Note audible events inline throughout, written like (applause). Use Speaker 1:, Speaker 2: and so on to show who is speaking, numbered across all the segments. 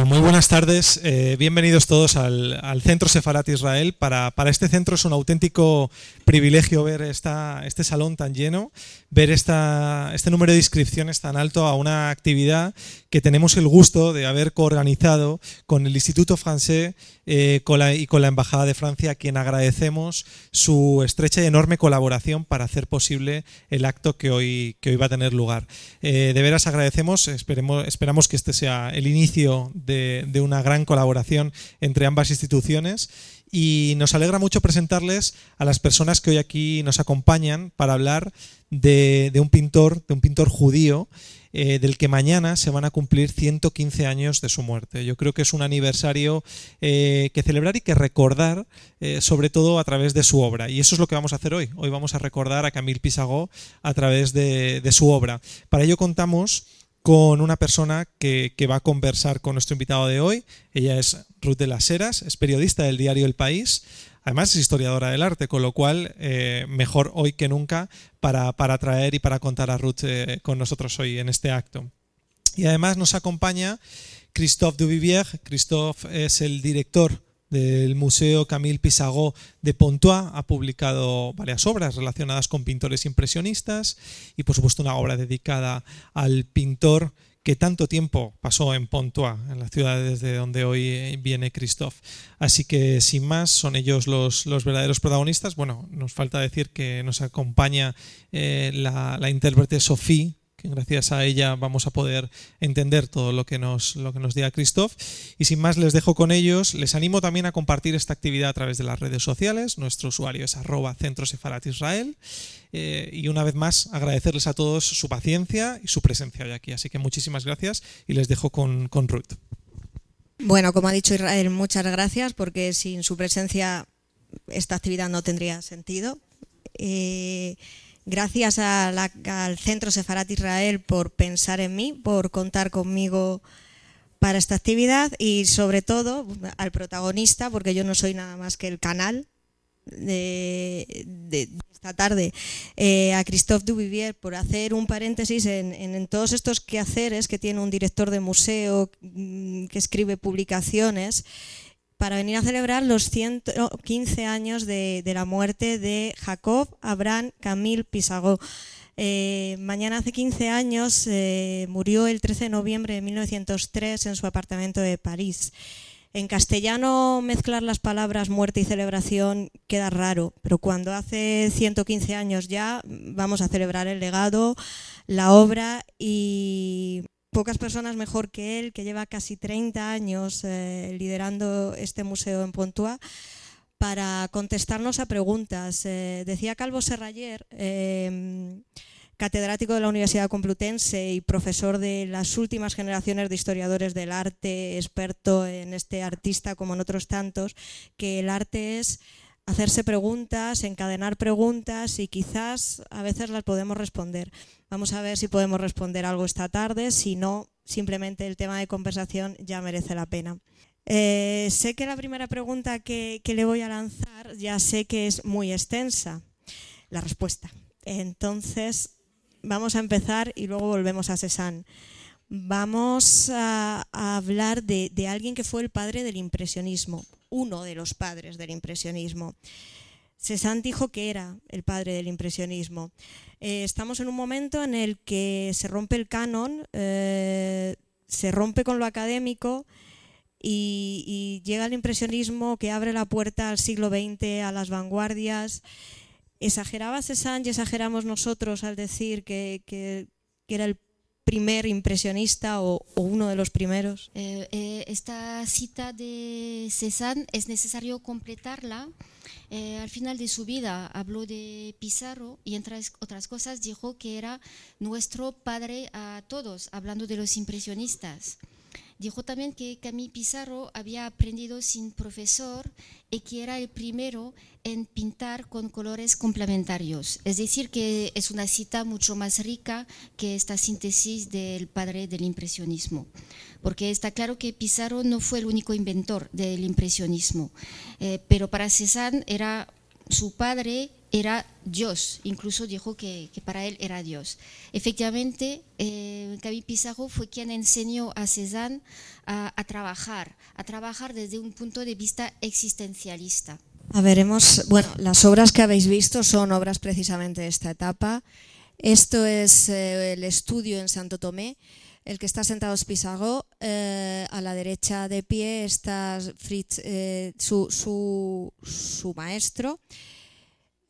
Speaker 1: Bueno, muy buenas tardes. Eh, bienvenidos todos al, Centro Sefarat Israel. Para, este centro es un auténtico privilegio ver este salón tan lleno, ver este número de inscripciones tan alto a una actividad que tenemos el gusto de haber coorganizado con el Instituto Francés eh, y con la Embajada de Francia, a quien agradecemos su estrecha y enorme colaboración para hacer posible el acto que hoy, va a tener lugar. Eh, de veras agradecemos, esperamos que este sea el inicio una gran colaboración entre ambas instituciones y nos alegra mucho presentarles a las personas que hoy aquí nos acompañan para hablar de, un pintor, de un pintor judío, eh, del que mañana se van a cumplir 115 años de su muerte. Yo creo que es un aniversario eh, que celebrar y que recordar, eh, sobre todo a través de su obra. Y eso es lo que vamos a hacer hoy. Hoy vamos a recordar a Camille Pisagó a través de, de su obra. Para ello contamos con una persona que, va a conversar con nuestro invitado de hoy. Ella es Ruth de las Heras, es periodista del diario El País, además es historiadora del arte, con lo cual eh, mejor hoy que nunca para, traer y para contar a Ruth eh, con nosotros hoy en este acto. Y además nos acompaña Christophe Duvivier. Christophe es el director del Museo Camille Pissarro de Pontois. Ha publicado varias obras relacionadas con pintores impresionistas y por supuesto una obra dedicada al pintor que tanto tiempo pasó en Pontois, en la ciudad desde donde hoy viene Christophe. Así que sin más, son ellos los, los verdaderos protagonistas. Bueno, nos falta decir que nos acompaña eh, la, la intérprete Sophie gracias a ella vamos a poder entender todo lo que nos, lo que nos diga Christoph. Y sin más les dejo con ellos. Les animo también a compartir esta actividad a través de las redes sociales. Nuestro usuario es arroba Centro Sefarat Israel. Eh, y una vez más agradecerles a todos su paciencia y su presencia hoy aquí. Así que muchísimas gracias y les dejo con, con Ruth.
Speaker 2: Bueno, como ha dicho Israel, muchas gracias porque sin su presencia esta actividad no tendría sentido. Eh, Gracias al Centro Sefarat Israel por pensar en mí, por contar conmigo para esta actividad y sobre todo al protagonista, porque yo no soy nada más que el canal de, esta tarde, eh, a Christophe Duvivier por hacer un paréntesis en, todos estos quehaceres que tiene un director de museo mm, que escribe publicaciones para venir a celebrar los 115 años de, la muerte de Jacob Abraham Camille Pisagó. Eh, mañana hace 15 años eh, murió el 13 de noviembre de 1903 en su apartamento de París. En castellano mezclar las palabras muerte y celebración queda raro, pero cuando hace 115 años ya vamos a celebrar el legado, la obra y pocas personas mejor que él, que lleva casi 30 años eh, liderando este museo en Pontua, para contestarnos a preguntas. Eh, decía Calvo Serrayer, em, catedrático de la Universidad Complutense y profesor de las últimas generaciones de historiadores del arte, experto en este artista como en otros tantos, que el arte es hacerse preguntas, encadenar preguntas y quizás a veces las podemos responder. Vamos a ver si podemos responder algo esta tarde, si no, simplemente el tema de conversación ya merece la pena. Eh, sé que la primera pregunta que, le voy a lanzar ya sé que es muy extensa, la respuesta. Entonces, vamos a empezar y luego volvemos a Cézanne. Vamos a, hablar de, de alguien que fue el padre del impresionismo, uno de los padres del impresionismo. Cézanne dijo que era el padre del impresionismo. Eh, estamos en un momento en el que se rompe el canon, eh, se rompe con lo académico y, llega el impresionismo que abre la puerta al siglo XX, a las vanguardias. ¿Exageraba Cézanne y exageramos nosotros al decir que, que era el primer impresionista o, uno de los primeros?
Speaker 3: Eh, eh, esta cita de Cézanne es necesario completarla. Eh, al final de su vida habló de Pizarro y entre otras cosas dijo que era nuestro padre a todos, hablando de los impresionistas. Dijo también que Camille Pizarro había aprendido sin profesor y que era el primero en pintar con colores complementarios. Es decir, que es una cita mucho más rica que esta síntesis del padre del impresionismo. Porque está claro que Pizarro no fue el único inventor del impresionismo, eh, pero para Cézanne era su padre era Dios, incluso dijo que, para él era Dios. Efectivamente, eh, Pizarro fue quien enseñó a Cézanne a, trabajar, a trabajar desde un punto de vista existencialista.
Speaker 2: A veremos, bueno, las obras que habéis visto son obras precisamente de esta etapa. Esto es eh, el estudio en Santo Tomé. El que está sentado es Pizarro, eh, a la derecha de pie está Fritz, eh, su, su, su, maestro,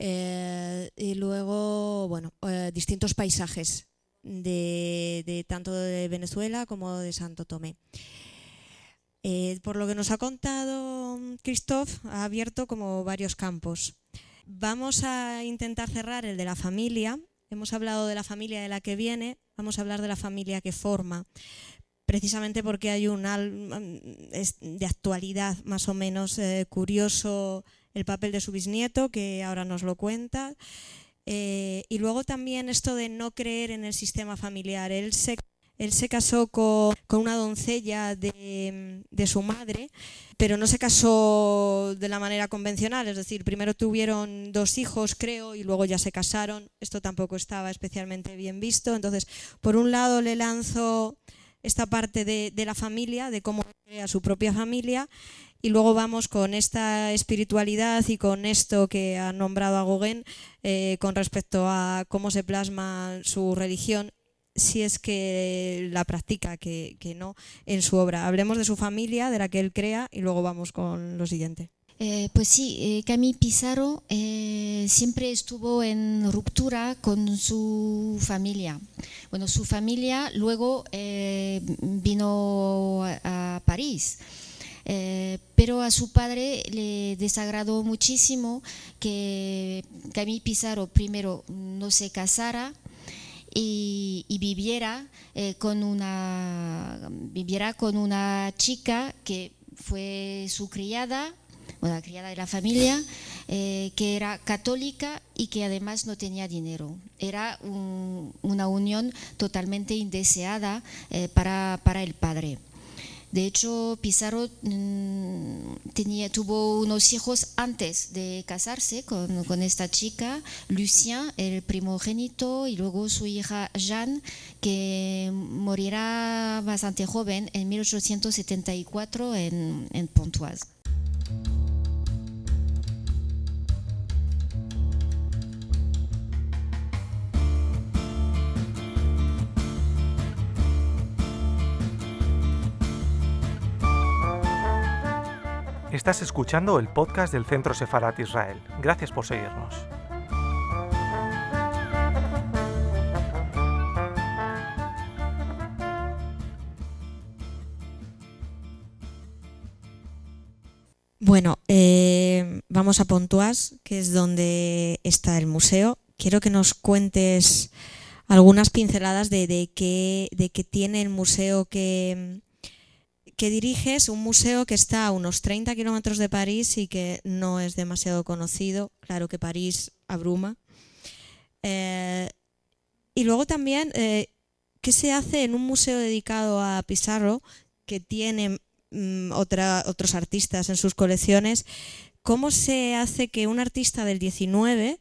Speaker 2: eh, y luego, bueno, distintos paisajes de, tanto de Venezuela como de Santo Tomé. por lo que nos ha contado Christophe, ha abierto como varios campos. Vamos a intentar cerrar el de la familia. Hemos hablado de la familia de la que viene, vamos a hablar de la familia que forma, precisamente porque hay un de actualidad más o menos eh, curioso el papel de su bisnieto, que ahora nos lo cuenta. Eh, y luego también esto de no creer en el sistema familiar. Él se él se casó con, una doncella de, su madre, pero no se casó de la manera convencional, es decir, primero tuvieron dos hijos, creo, y luego ya se casaron. Esto tampoco estaba especialmente bien visto. Entonces, por un lado le lanzo esta parte de, la familia, de cómo crea su propia familia, y luego vamos con esta espiritualidad y con esto que ha nombrado a Gauguin eh, con respecto a cómo se plasma su religión si es que la practica, que, no, en su obra. Hablemos de su familia, de la que él crea, y luego vamos con lo siguiente.
Speaker 3: Eh, pues sí, eh, Camille Pizarro eh, siempre estuvo en ruptura con su familia. Bueno, su familia luego vino a, París. pero a su padre le desagradó muchísimo que Camille Pizarro primero no se casara y, viviera, eh, con una, viviera con una chica que fue su criada, una criada de la familia, eh, que era católica y que además no tenía dinero. Era una unión totalmente indeseada eh, para, para el padre. De hecho, Pizarro mm, tenía, tuvo unos hijos antes de casarse con, con, esta chica, Lucien, el primogénito, y luego su hija Jeanne, que morirá bastante joven en 1874 en, en Pontoise.
Speaker 4: Estás escuchando el podcast del Centro Sefarat Israel. Gracias por seguirnos.
Speaker 2: Bueno, eh, vamos a Pontoise, que es donde está el museo. Quiero que nos cuentes algunas pinceladas de, de, qué, de qué tiene el museo que, que diriges un museo que está a unos 30 kilómetros de París y que no es demasiado conocido. Claro que París abruma. Eh, y luego también, eh, ¿qué se hace en un museo dedicado a Pizarro que tiene mm, otros artistas en sus colecciones? ¿Cómo se hace que un artista del 19,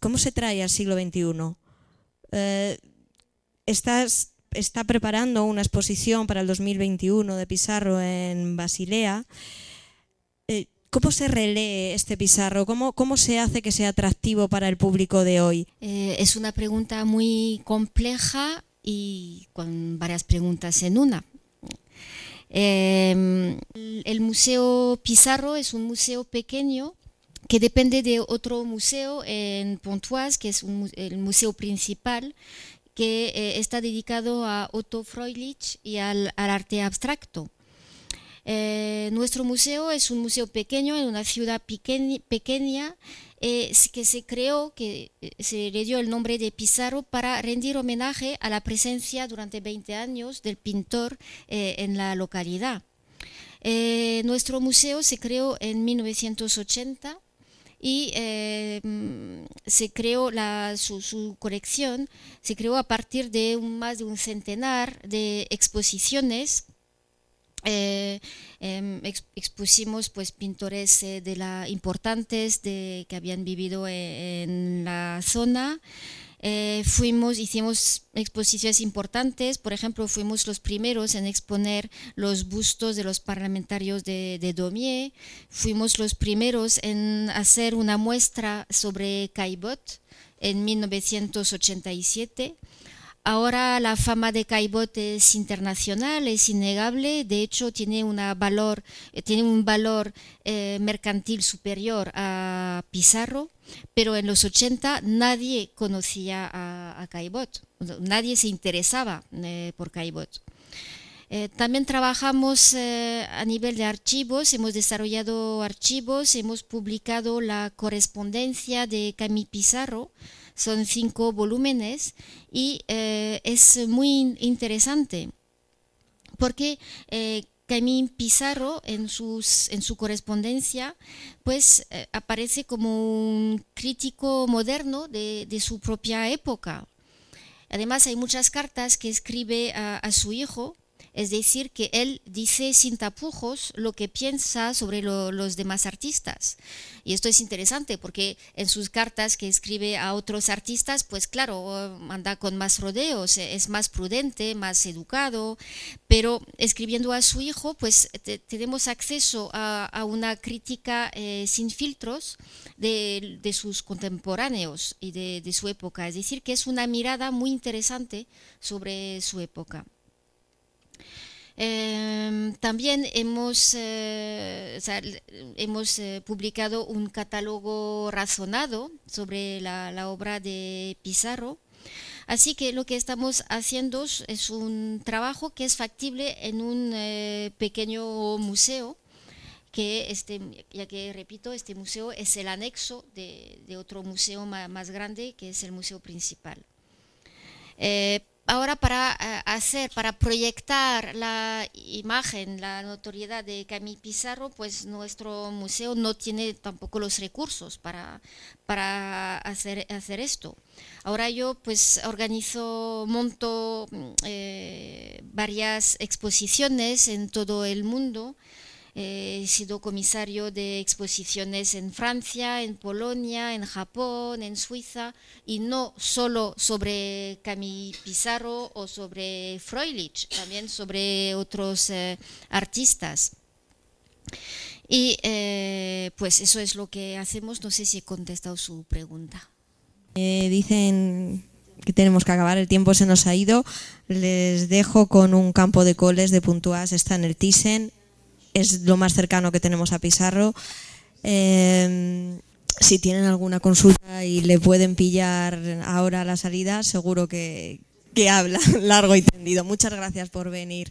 Speaker 2: cómo se trae al siglo XXI? Eh, estás está preparando una exposición para el 2021 de Pizarro en Basilea. Eh, ¿Cómo se relee este Pizarro? ¿Cómo, ¿Cómo, se hace que sea atractivo para el público de hoy?
Speaker 3: Eh, es una pregunta muy compleja y con varias preguntas en una. Em, el Museo Pizarro es un museo pequeño que depende de otro museo en Pontoise, que es el museo principal, que eh, está dedicado a Otto Freilich y al, arte abstracto. Eh, nuestro museo es un museo pequeño en una ciudad pequeña, eh, que se creó, que se le dio el nombre de Pizarro para rendir homenaje a la presencia durante 20 años del pintor en la localidad. nuestro museo se creó en 1980 y mm, se creó su, colección, se creó a partir de más de un centenar de exposiciones eh, em, expusimos pues pintores eh, de la importantes de, que habían vivido e, en, la zona. Eh, fuimos, hicimos exposiciones importantes, por ejemplo, fuimos los primeros en exponer los bustos de los parlamentarios de, de Domier, fuimos los primeros en hacer una muestra sobre Caibot en 1987. Ahora la fama de Caibot es internacional, es innegable, de hecho tiene, eh, un valor eh, mercantil superior a Pizarro, pero en los 80 nadie conocía a, Caibot, nadie se interesaba eh, por Caibot. también trabajamos a nivel de archivos, hemos desarrollado archivos, hemos publicado la correspondencia de Camille Pizarro, son cinco volúmenes y eh, es muy interesante porque eh, Camille Pizarro en, sus, en su correspondencia pues eh, aparece como un crítico moderno de, su propia época. Además hay muchas cartas que escribe a su hijo es decir, que él dice sin tapujos lo que piensa sobre los demás artistas. Y esto es interesante porque en sus cartas que escribe a otros artistas, pues claro, anda con más rodeos, es más prudente, más educado, pero escribiendo a su hijo, pues tenemos acceso a, una crítica eh, sin filtros de, sus contemporáneos y de su época. Es decir, que es una mirada muy interesante sobre su época. Em, también hemos, eh, hemos eh, publicado un catálogo razonado sobre la, obra de Pizarro. Así que lo que estamos haciendo es un trabajo que es factible en un eh, pequeño museo, que este, ya que repito, este museo es el anexo de, otro museo más, grande, que es el museo principal ahora para eh, hacer, para proyectar la imagen, la notoriedad de Camille Pizarro, pues nuestro museo no tiene tampoco los recursos para, para hacer, hacer esto. Ahora yo pues organizo, monto eh, varias exposiciones en todo el mundo he sido comisario de exposiciones en Francia, en Polonia, en Japón, en Suiza, y no solo sobre Camille Pizarro o sobre Freilich, también sobre otros eh, artistas. Y eh, pues eso es lo que hacemos. No sé si he contestado su pregunta.
Speaker 2: Eh, dicen que tenemos que acabar, el tiempo se nos ha ido. Les dejo con un campo de coles de Puntuas, está el Thyssen es lo más cercano que tenemos a Pizarro. Em, si tienen alguna consulta y le pueden pillar ahora la salida, seguro que, que habla (laughs) largo y tendido. Muchas gracias por venir.